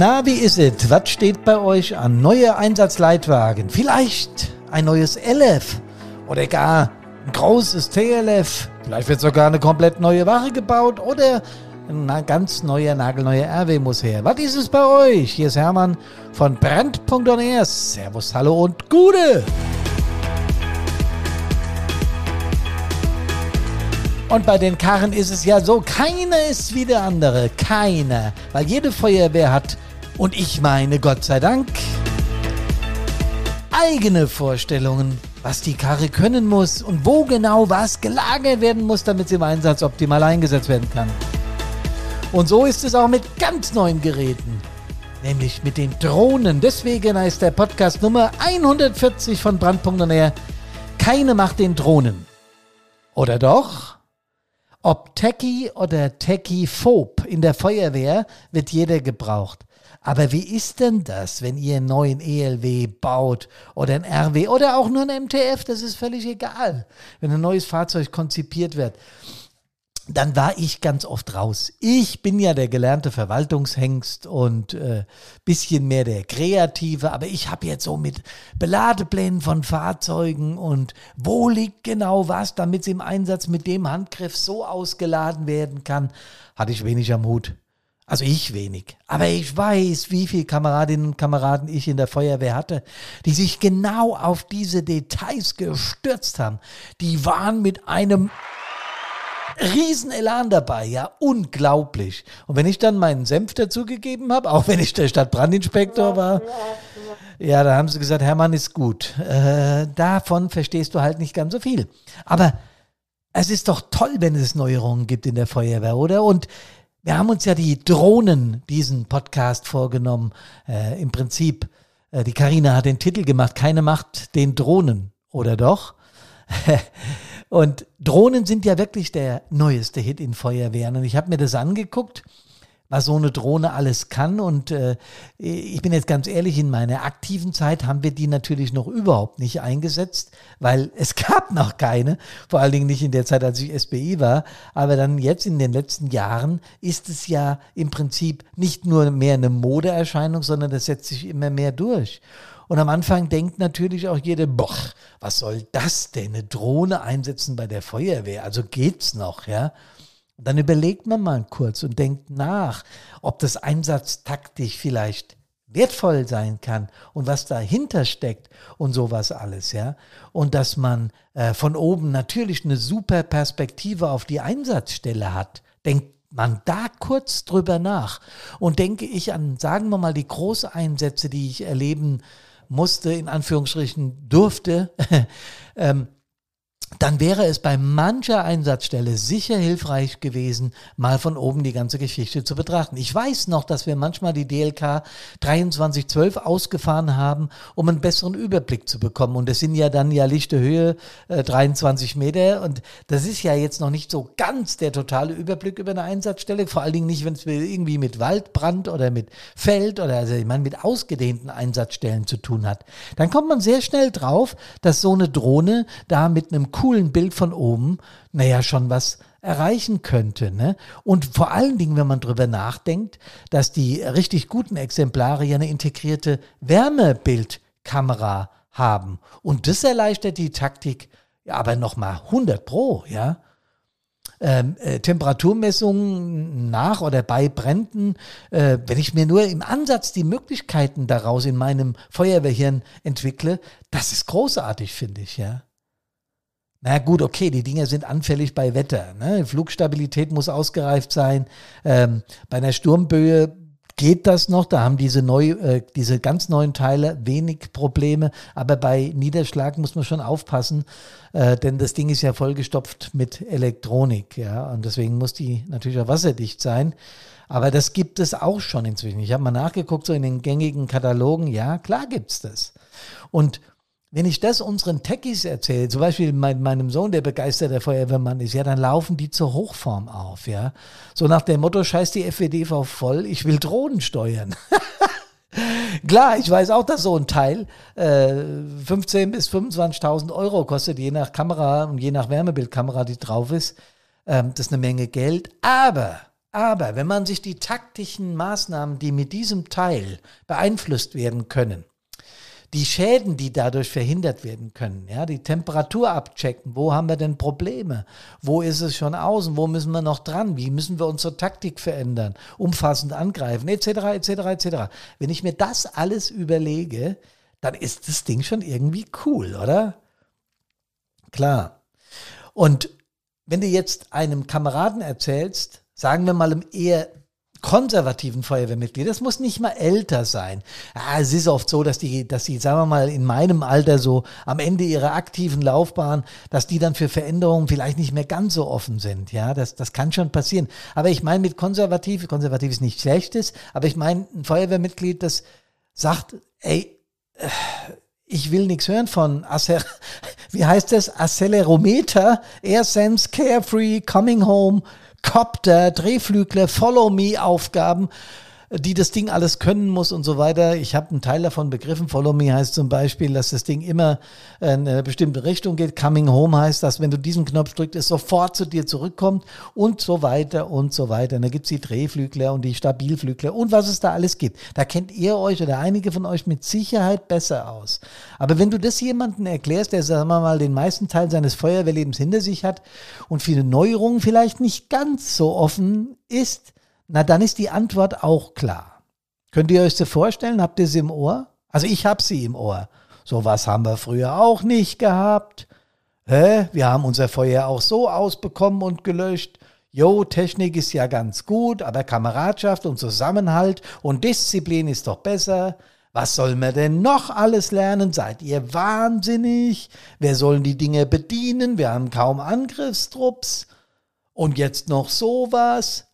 Na, wie ist es? Was steht bei euch an? Neue Einsatzleitwagen? Vielleicht ein neues LF oder gar ein großes TLF? Vielleicht wird sogar eine komplett neue Ware gebaut oder ein ganz neuer, nagelneuer RW muss her. Was ist es bei euch? Hier ist Hermann von Brand.on Servus, hallo und Gute! Und bei den Karren ist es ja so, keiner ist wie der andere. Keiner. Weil jede Feuerwehr hat, und ich meine Gott sei Dank, eigene Vorstellungen, was die Karre können muss und wo genau was gelagert werden muss, damit sie im Einsatz optimal eingesetzt werden kann. Und so ist es auch mit ganz neuen Geräten, nämlich mit den Drohnen. Deswegen heißt der Podcast Nummer 140 von Brand.NR Keine Macht den Drohnen. Oder doch? Ob Techie oder Techie-Phob in der Feuerwehr wird jeder gebraucht. Aber wie ist denn das, wenn ihr einen neuen ELW baut oder ein RW oder auch nur ein MTF? Das ist völlig egal, wenn ein neues Fahrzeug konzipiert wird dann war ich ganz oft raus. Ich bin ja der gelernte Verwaltungshengst und äh, bisschen mehr der Kreative, aber ich habe jetzt so mit Beladeplänen von Fahrzeugen und wo liegt genau was, damit es im Einsatz mit dem Handgriff so ausgeladen werden kann, hatte ich wenig am Hut. Also ich wenig. Aber ich weiß, wie viele Kameradinnen und Kameraden ich in der Feuerwehr hatte, die sich genau auf diese Details gestürzt haben. Die waren mit einem Riesenelan dabei, ja, unglaublich. Und wenn ich dann meinen Senf dazugegeben habe, auch wenn ich der Stadtbrandinspektor war, ja, da haben sie gesagt, Hermann ist gut. Äh, davon verstehst du halt nicht ganz so viel. Aber es ist doch toll, wenn es Neuerungen gibt in der Feuerwehr, oder? Und wir haben uns ja die Drohnen, diesen Podcast vorgenommen. Äh, Im Prinzip, äh, die Karina hat den Titel gemacht, keine Macht den Drohnen, oder doch? Und Drohnen sind ja wirklich der neueste Hit in Feuerwehren. Und ich habe mir das angeguckt, was so eine Drohne alles kann. Und äh, ich bin jetzt ganz ehrlich, in meiner aktiven Zeit haben wir die natürlich noch überhaupt nicht eingesetzt, weil es gab noch keine, vor allen Dingen nicht in der Zeit, als ich SBI war. Aber dann jetzt in den letzten Jahren ist es ja im Prinzip nicht nur mehr eine Modeerscheinung, sondern das setzt sich immer mehr durch. Und am Anfang denkt natürlich auch jeder, boah, was soll das denn? Eine Drohne einsetzen bei der Feuerwehr? Also geht's noch, ja? Dann überlegt man mal kurz und denkt nach, ob das einsatztaktisch vielleicht wertvoll sein kann und was dahinter steckt und sowas alles, ja. Und dass man äh, von oben natürlich eine super Perspektive auf die Einsatzstelle hat. Denkt man da kurz drüber nach und denke ich an, sagen wir mal, die Großeinsätze, die ich erleben musste, in Anführungsstrichen durfte, ähm, dann wäre es bei mancher Einsatzstelle sicher hilfreich gewesen, mal von oben die ganze Geschichte zu betrachten. Ich weiß noch, dass wir manchmal die DLK 2312 ausgefahren haben, um einen besseren Überblick zu bekommen. Und das sind ja dann ja lichte Höhe äh, 23 Meter. Und das ist ja jetzt noch nicht so ganz der totale Überblick über eine Einsatzstelle. Vor allen Dingen nicht, wenn es irgendwie mit Waldbrand oder mit Feld oder also ich meine mit ausgedehnten Einsatzstellen zu tun hat. Dann kommt man sehr schnell drauf, dass so eine Drohne da mit einem coolen Bild von oben, naja, schon was erreichen könnte. Ne? Und vor allen Dingen, wenn man darüber nachdenkt, dass die richtig guten Exemplare ja eine integrierte Wärmebildkamera haben. Und das erleichtert die Taktik ja, aber nochmal 100 Pro, ja. Ähm, äh, Temperaturmessungen nach oder bei Bränden, äh, wenn ich mir nur im Ansatz die Möglichkeiten daraus in meinem Feuerwehrhirn entwickle, das ist großartig, finde ich, ja. Na gut, okay, die Dinger sind anfällig bei Wetter. Ne? Flugstabilität muss ausgereift sein. Ähm, bei einer Sturmböe geht das noch. Da haben diese, neu, äh, diese ganz neuen Teile wenig Probleme. Aber bei Niederschlag muss man schon aufpassen, äh, denn das Ding ist ja vollgestopft mit Elektronik. Ja? Und deswegen muss die natürlich auch wasserdicht sein. Aber das gibt es auch schon inzwischen. Ich habe mal nachgeguckt, so in den gängigen Katalogen. Ja, klar gibt's das. Und wenn ich das unseren Techies erzähle, zum Beispiel mein, meinem Sohn, der begeisterter Feuerwehrmann ist, ja, dann laufen die zur Hochform auf, ja. So nach dem Motto, scheiß die FWDV voll, ich will Drohnen steuern. Klar, ich weiß auch, dass so ein Teil äh, 15.000 bis 25.000 Euro kostet, je nach Kamera und je nach Wärmebildkamera, die drauf ist. Ähm, das ist eine Menge Geld. Aber Aber wenn man sich die taktischen Maßnahmen, die mit diesem Teil beeinflusst werden können, die Schäden, die dadurch verhindert werden können, ja, die Temperatur abchecken, wo haben wir denn Probleme, wo ist es schon außen, wo müssen wir noch dran, wie müssen wir unsere Taktik verändern, umfassend angreifen, etc., etc., etc. Wenn ich mir das alles überlege, dann ist das Ding schon irgendwie cool, oder? Klar. Und wenn du jetzt einem Kameraden erzählst, sagen wir mal im eher konservativen Feuerwehrmitglied, das muss nicht mal älter sein. Ja, es ist oft so, dass die, dass die, sagen wir mal, in meinem Alter so am Ende ihrer aktiven Laufbahn, dass die dann für Veränderungen vielleicht nicht mehr ganz so offen sind. Ja, das, das kann schon passieren. Aber ich meine mit konservativ, konservativ ist nicht schlechtes, aber ich meine ein Feuerwehrmitglied, das sagt, ey, äh, ich will nichts hören von Acer, wie heißt das? Accelerometer, Air Sense, Carefree, Coming Home, Copter, Drehflügler, Follow-Me-Aufgaben die das Ding alles können muss und so weiter. Ich habe einen Teil davon begriffen. Follow Me heißt zum Beispiel, dass das Ding immer in eine bestimmte Richtung geht. Coming Home heißt, dass wenn du diesen Knopf drückst, es sofort zu dir zurückkommt und so weiter und so weiter. Und da gibt's die Drehflügler und die Stabilflügler und was es da alles gibt. Da kennt ihr euch oder einige von euch mit Sicherheit besser aus. Aber wenn du das jemandem erklärst, der, sagen wir mal, den meisten Teil seines Feuerwehrlebens hinter sich hat und viele Neuerungen vielleicht nicht ganz so offen ist, na, dann ist die Antwort auch klar. Könnt ihr euch das vorstellen? Habt ihr sie im Ohr? Also ich habe sie im Ohr. So was haben wir früher auch nicht gehabt. Hä? Wir haben unser Feuer auch so ausbekommen und gelöscht. Jo, Technik ist ja ganz gut, aber Kameradschaft und Zusammenhalt und Disziplin ist doch besser. Was soll man denn noch alles lernen? Seid ihr wahnsinnig? Wer sollen die Dinge bedienen? Wir haben kaum Angriffstrupps. Und jetzt noch sowas?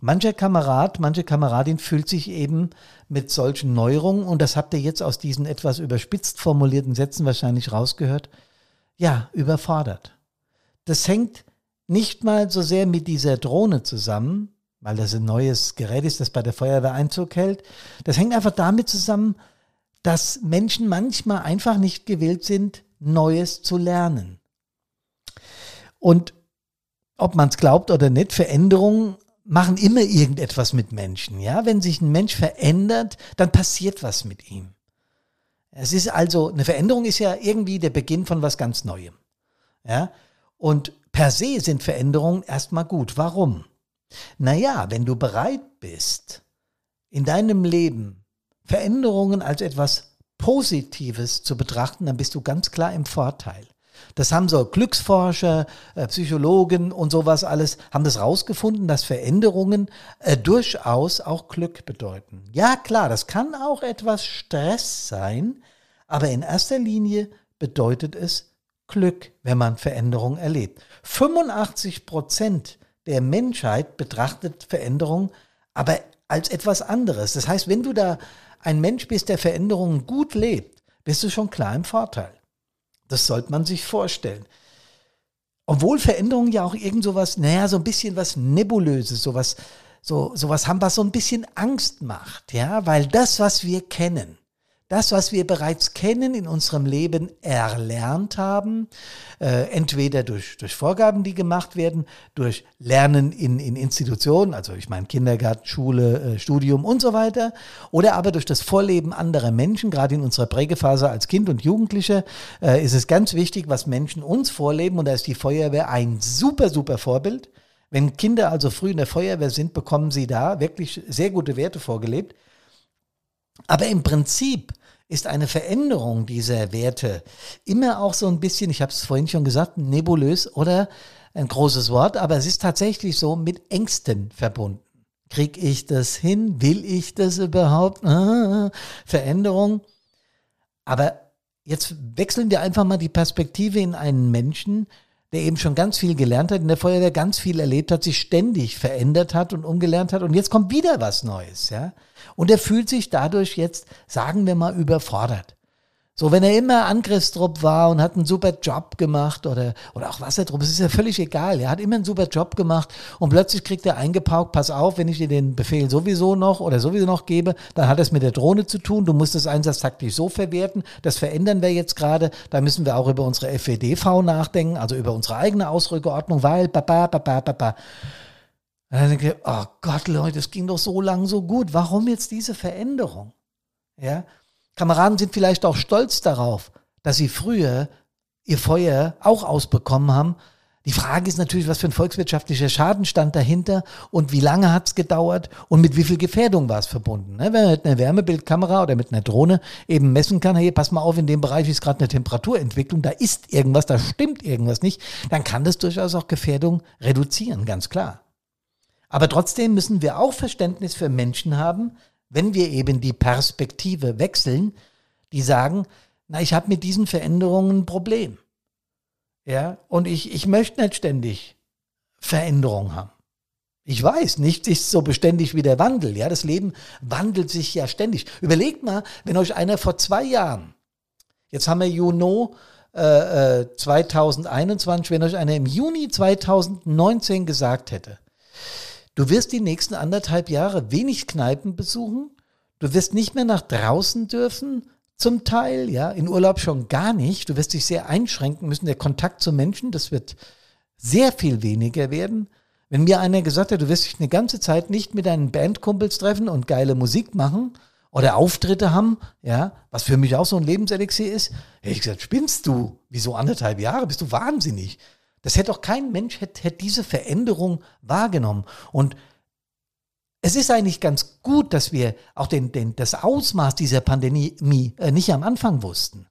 Mancher Kamerad, manche Kameradin fühlt sich eben mit solchen Neuerungen, und das habt ihr jetzt aus diesen etwas überspitzt formulierten Sätzen wahrscheinlich rausgehört, ja, überfordert. Das hängt nicht mal so sehr mit dieser Drohne zusammen, weil das ein neues Gerät ist, das bei der Feuerwehr Einzug hält. Das hängt einfach damit zusammen, dass Menschen manchmal einfach nicht gewillt sind, Neues zu lernen. Und ob man es glaubt oder nicht, Veränderungen machen immer irgendetwas mit Menschen. Ja, wenn sich ein Mensch verändert, dann passiert was mit ihm. Es ist also, eine Veränderung ist ja irgendwie der Beginn von was ganz Neuem. Ja, und per se sind Veränderungen erstmal gut. Warum? Naja, wenn du bereit bist, in deinem Leben Veränderungen als etwas Positives zu betrachten, dann bist du ganz klar im Vorteil. Das haben so Glücksforscher, äh, Psychologen und sowas alles, haben das rausgefunden, dass Veränderungen äh, durchaus auch Glück bedeuten. Ja, klar, das kann auch etwas Stress sein, aber in erster Linie bedeutet es Glück, wenn man Veränderungen erlebt. 85 Prozent der Menschheit betrachtet Veränderungen aber als etwas anderes. Das heißt, wenn du da ein Mensch bist, der Veränderungen gut lebt, bist du schon klar im Vorteil. Das sollte man sich vorstellen. Obwohl Veränderungen ja auch irgend sowas, naja, so ein bisschen was Nebulöses, sowas, so, sowas haben, was so ein bisschen Angst macht, ja, weil das, was wir kennen, das, was wir bereits kennen, in unserem Leben erlernt haben, äh, entweder durch, durch Vorgaben, die gemacht werden, durch Lernen in, in Institutionen, also ich meine Kindergarten, Schule, äh, Studium und so weiter, oder aber durch das Vorleben anderer Menschen, gerade in unserer Prägephase als Kind und Jugendliche, äh, ist es ganz wichtig, was Menschen uns vorleben und da ist die Feuerwehr ein super, super Vorbild. Wenn Kinder also früh in der Feuerwehr sind, bekommen sie da wirklich sehr gute Werte vorgelebt. Aber im Prinzip ist eine Veränderung dieser Werte immer auch so ein bisschen, ich habe es vorhin schon gesagt, nebulös oder ein großes Wort, aber es ist tatsächlich so mit Ängsten verbunden. Krieg ich das hin? Will ich das überhaupt? Ah, Veränderung. Aber jetzt wechseln wir einfach mal die Perspektive in einen Menschen, der eben schon ganz viel gelernt hat, in der Feuerwehr ganz viel erlebt hat, sich ständig verändert hat und umgelernt hat und jetzt kommt wieder was Neues, ja. Und er fühlt sich dadurch jetzt, sagen wir mal, überfordert. So, wenn er immer Angriffstrupp war und hat einen super Job gemacht oder, oder auch Wassertrupp, es ist ja völlig egal. Er hat immer einen super Job gemacht und plötzlich kriegt er eingepaukt, pass auf, wenn ich dir den Befehl sowieso noch oder sowieso noch gebe, dann hat es mit der Drohne zu tun. Du musst das einsatztaktisch so verwerten. Das verändern wir jetzt gerade. Da müssen wir auch über unsere FWDV nachdenken, also über unsere eigene Ausrückeordnung, weil, baba, baba, baba. Und dann denke ich, oh Gott, Leute, es ging doch so lang so gut. Warum jetzt diese Veränderung? Ja? Kameraden sind vielleicht auch stolz darauf, dass sie früher ihr Feuer auch ausbekommen haben. Die Frage ist natürlich, was für ein volkswirtschaftlicher Schaden stand dahinter und wie lange hat es gedauert und mit wie viel Gefährdung war es verbunden. Ne? Wenn man mit einer Wärmebildkamera oder mit einer Drohne eben messen kann, hey, pass mal auf, in dem Bereich ist gerade eine Temperaturentwicklung, da ist irgendwas, da stimmt irgendwas nicht, dann kann das durchaus auch Gefährdung reduzieren, ganz klar. Aber trotzdem müssen wir auch Verständnis für Menschen haben, wenn wir eben die Perspektive wechseln, die sagen, na, ich habe mit diesen Veränderungen ein Problem. Ja, und ich, ich möchte nicht ständig Veränderung haben. Ich weiß, nichts ist so beständig wie der Wandel. Ja, das Leben wandelt sich ja ständig. Überlegt mal, wenn euch einer vor zwei Jahren, jetzt haben wir Juno äh, 2021, äh, wenn euch einer im Juni 2019 gesagt hätte, Du wirst die nächsten anderthalb Jahre wenig Kneipen besuchen. Du wirst nicht mehr nach draußen dürfen, zum Teil, ja, in Urlaub schon gar nicht. Du wirst dich sehr einschränken müssen. Der Kontakt zu Menschen, das wird sehr viel weniger werden. Wenn mir einer gesagt hat, du wirst dich eine ganze Zeit nicht mit deinen Bandkumpels treffen und geile Musik machen oder Auftritte haben, ja, was für mich auch so ein Lebenselixier ist, hätte ich gesagt, spinnst du? Wieso anderthalb Jahre? Bist du wahnsinnig? Das hätte doch kein Mensch hätte, hätte diese Veränderung wahrgenommen. Und es ist eigentlich ganz gut, dass wir auch den, den, das Ausmaß dieser Pandemie äh, nicht am Anfang wussten.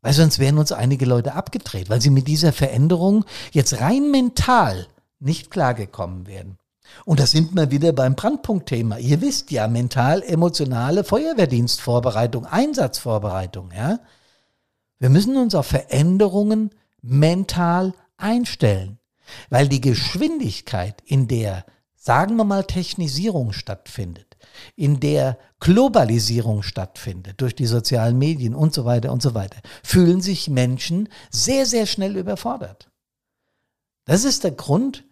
Weil sonst wären uns einige Leute abgedreht, weil sie mit dieser Veränderung jetzt rein mental nicht klargekommen wären. Und da sind wir wieder beim Brandpunktthema. Ihr wisst ja, mental-emotionale Feuerwehrdienstvorbereitung, Einsatzvorbereitung, ja. Wir müssen uns auf Veränderungen mental einstellen, weil die Geschwindigkeit, in der, sagen wir mal, Technisierung stattfindet, in der Globalisierung stattfindet durch die sozialen Medien und so weiter und so weiter, fühlen sich Menschen sehr, sehr schnell überfordert. Das ist der Grund,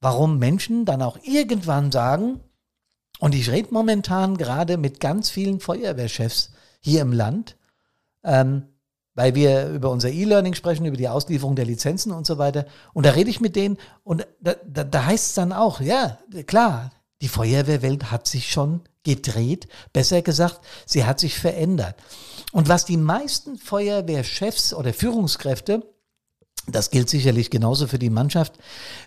warum Menschen dann auch irgendwann sagen, und ich rede momentan gerade mit ganz vielen Feuerwehrchefs hier im Land, ähm, weil wir über unser E-Learning sprechen, über die Auslieferung der Lizenzen und so weiter. Und da rede ich mit denen und da, da, da heißt es dann auch, ja, klar, die Feuerwehrwelt hat sich schon gedreht, besser gesagt, sie hat sich verändert. Und was die meisten Feuerwehrchefs oder Führungskräfte, das gilt sicherlich genauso für die Mannschaft,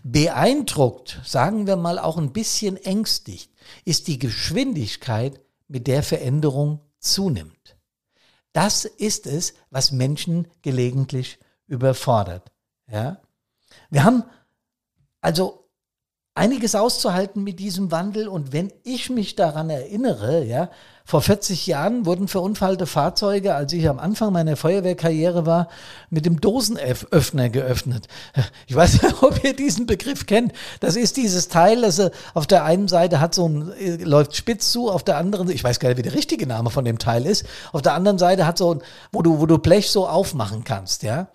beeindruckt, sagen wir mal auch ein bisschen ängstigt, ist die Geschwindigkeit, mit der Veränderung zunimmt. Das ist es, was Menschen gelegentlich überfordert. Ja? Wir haben also einiges auszuhalten mit diesem Wandel und wenn ich mich daran erinnere, ja, vor 40 Jahren wurden verunfallte Fahrzeuge, als ich am Anfang meiner Feuerwehrkarriere war, mit dem Dosenöffner geöffnet. Ich weiß nicht, ob ihr diesen Begriff kennt. Das ist dieses Teil, das auf der einen Seite hat so ein, äh, läuft spitz zu, auf der anderen, ich weiß gar nicht, wie der richtige Name von dem Teil ist, auf der anderen Seite hat so ein, wo du, wo du Blech so aufmachen kannst, ja.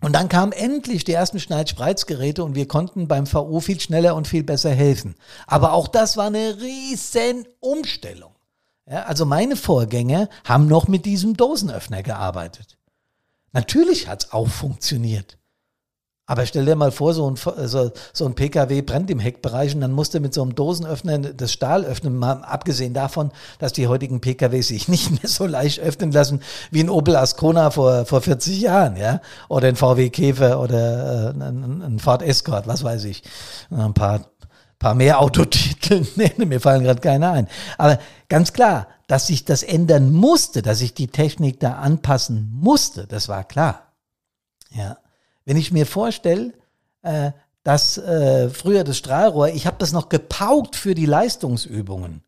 Und dann kamen endlich die ersten Schneid-Spreizgeräte und wir konnten beim VU viel schneller und viel besser helfen. Aber auch das war eine riesen Umstellung. Ja, also meine Vorgänger haben noch mit diesem Dosenöffner gearbeitet. Natürlich hat es auch funktioniert. Aber stell dir mal vor, so ein, so, so ein PKW brennt im Heckbereich und dann musste mit so einem Dosenöffner das Stahl öffnen, mal abgesehen davon, dass die heutigen PKW sich nicht mehr so leicht öffnen lassen wie ein Opel Ascona vor, vor 40 Jahren, ja, oder ein VW Käfer oder äh, ein, ein Ford Escort, was weiß ich, ein paar, paar mehr Autotitel, nee, mir fallen gerade keine ein. Aber ganz klar, dass sich das ändern musste, dass sich die Technik da anpassen musste, das war klar, ja. Wenn ich mir vorstelle, äh, dass äh, früher das Strahlrohr, ich habe das noch gepaukt für die Leistungsübungen.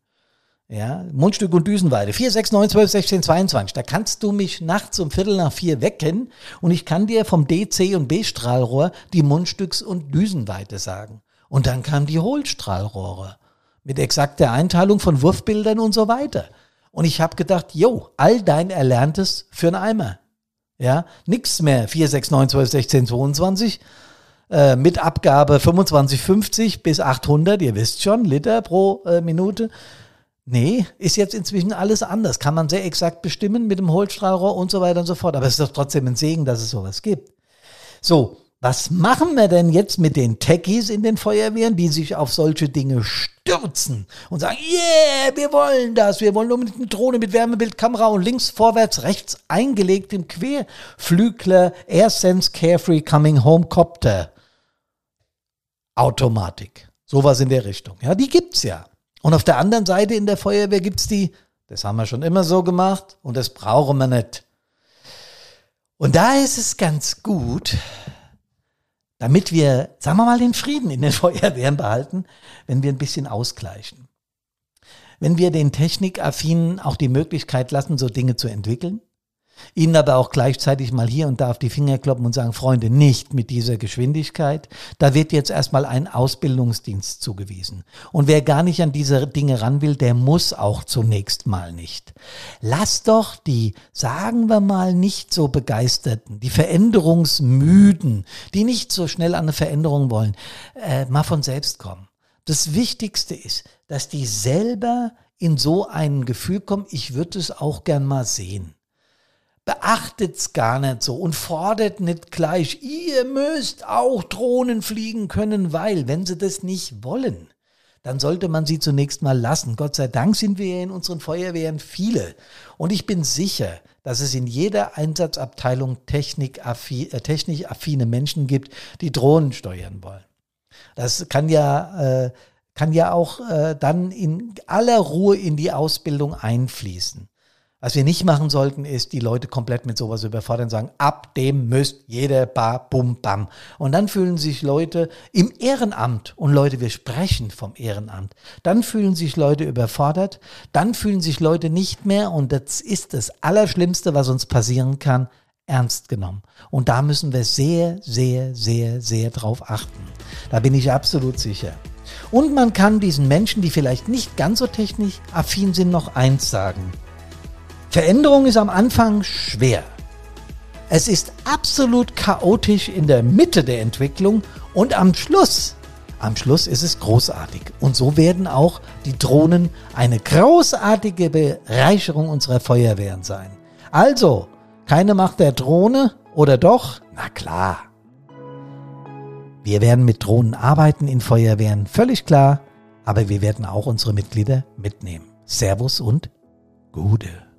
Ja, Mundstück und Düsenweite. 4, 6, 9, 12, 16, 22. Da kannst du mich nachts um Viertel nach vier wecken und ich kann dir vom D, C und B-Strahlrohr die Mundstücks- und Düsenweite sagen. Und dann kamen die Hohlstrahlrohre mit exakter Einteilung von Wurfbildern und so weiter. Und ich habe gedacht, jo, all dein Erlerntes für einen Eimer. Ja, nichts mehr 4, 6, 9, 12, 16, 22. Äh, mit Abgabe 25,50 bis 800, ihr wisst schon, Liter pro äh, Minute. Nee, ist jetzt inzwischen alles anders. Kann man sehr exakt bestimmen mit dem Holzstrahlrohr und so weiter und so fort. Aber es ist doch trotzdem ein Segen, dass es sowas gibt. So, was machen wir denn jetzt mit den Techies in den Feuerwehren, die sich auf solche Dinge stürzen und sagen, yeah, wir wollen das, wir wollen unbedingt eine Drohne mit Wärmebildkamera und links, vorwärts, rechts eingelegt im Querflügler AirSense Carefree Coming Home Copter. Automatik. Sowas in der Richtung. Ja, die gibt's ja. Und auf der anderen Seite in der Feuerwehr gibt's die, das haben wir schon immer so gemacht und das brauchen wir nicht. Und da ist es ganz gut, damit wir, sagen wir mal, den Frieden in den Feuerwehren behalten, wenn wir ein bisschen ausgleichen. Wenn wir den Technikaffinen auch die Möglichkeit lassen, so Dinge zu entwickeln, Ihnen aber auch gleichzeitig mal hier und da auf die Finger kloppen und sagen, Freunde, nicht mit dieser Geschwindigkeit. Da wird jetzt erstmal ein Ausbildungsdienst zugewiesen. Und wer gar nicht an diese Dinge ran will, der muss auch zunächst mal nicht. Lass doch die, sagen wir mal, nicht so begeisterten, die Veränderungsmüden, die nicht so schnell an eine Veränderung wollen, äh, mal von selbst kommen. Das Wichtigste ist, dass die selber in so ein Gefühl kommen, ich würde es auch gern mal sehen beachtet's gar nicht so und fordert nicht gleich, ihr müsst auch Drohnen fliegen können, weil, wenn sie das nicht wollen, dann sollte man sie zunächst mal lassen. Gott sei Dank sind wir in unseren Feuerwehren viele. Und ich bin sicher, dass es in jeder Einsatzabteilung technikaffine, äh, technisch affine Menschen gibt, die Drohnen steuern wollen. Das kann ja, äh, kann ja auch äh, dann in aller Ruhe in die Ausbildung einfließen. Was wir nicht machen sollten, ist die Leute komplett mit sowas überfordern und sagen, ab dem müsst jeder bar, bum, bam. Und dann fühlen sich Leute im Ehrenamt, und Leute, wir sprechen vom Ehrenamt, dann fühlen sich Leute überfordert, dann fühlen sich Leute nicht mehr, und das ist das Allerschlimmste, was uns passieren kann, ernst genommen. Und da müssen wir sehr, sehr, sehr, sehr drauf achten. Da bin ich absolut sicher. Und man kann diesen Menschen, die vielleicht nicht ganz so technisch affin sind, noch eins sagen. Veränderung ist am Anfang schwer. Es ist absolut chaotisch in der Mitte der Entwicklung und am Schluss, am Schluss ist es großartig. Und so werden auch die Drohnen eine großartige Bereicherung unserer Feuerwehren sein. Also, keine Macht der Drohne oder doch? Na klar. Wir werden mit Drohnen arbeiten in Feuerwehren, völlig klar, aber wir werden auch unsere Mitglieder mitnehmen. Servus und Gude.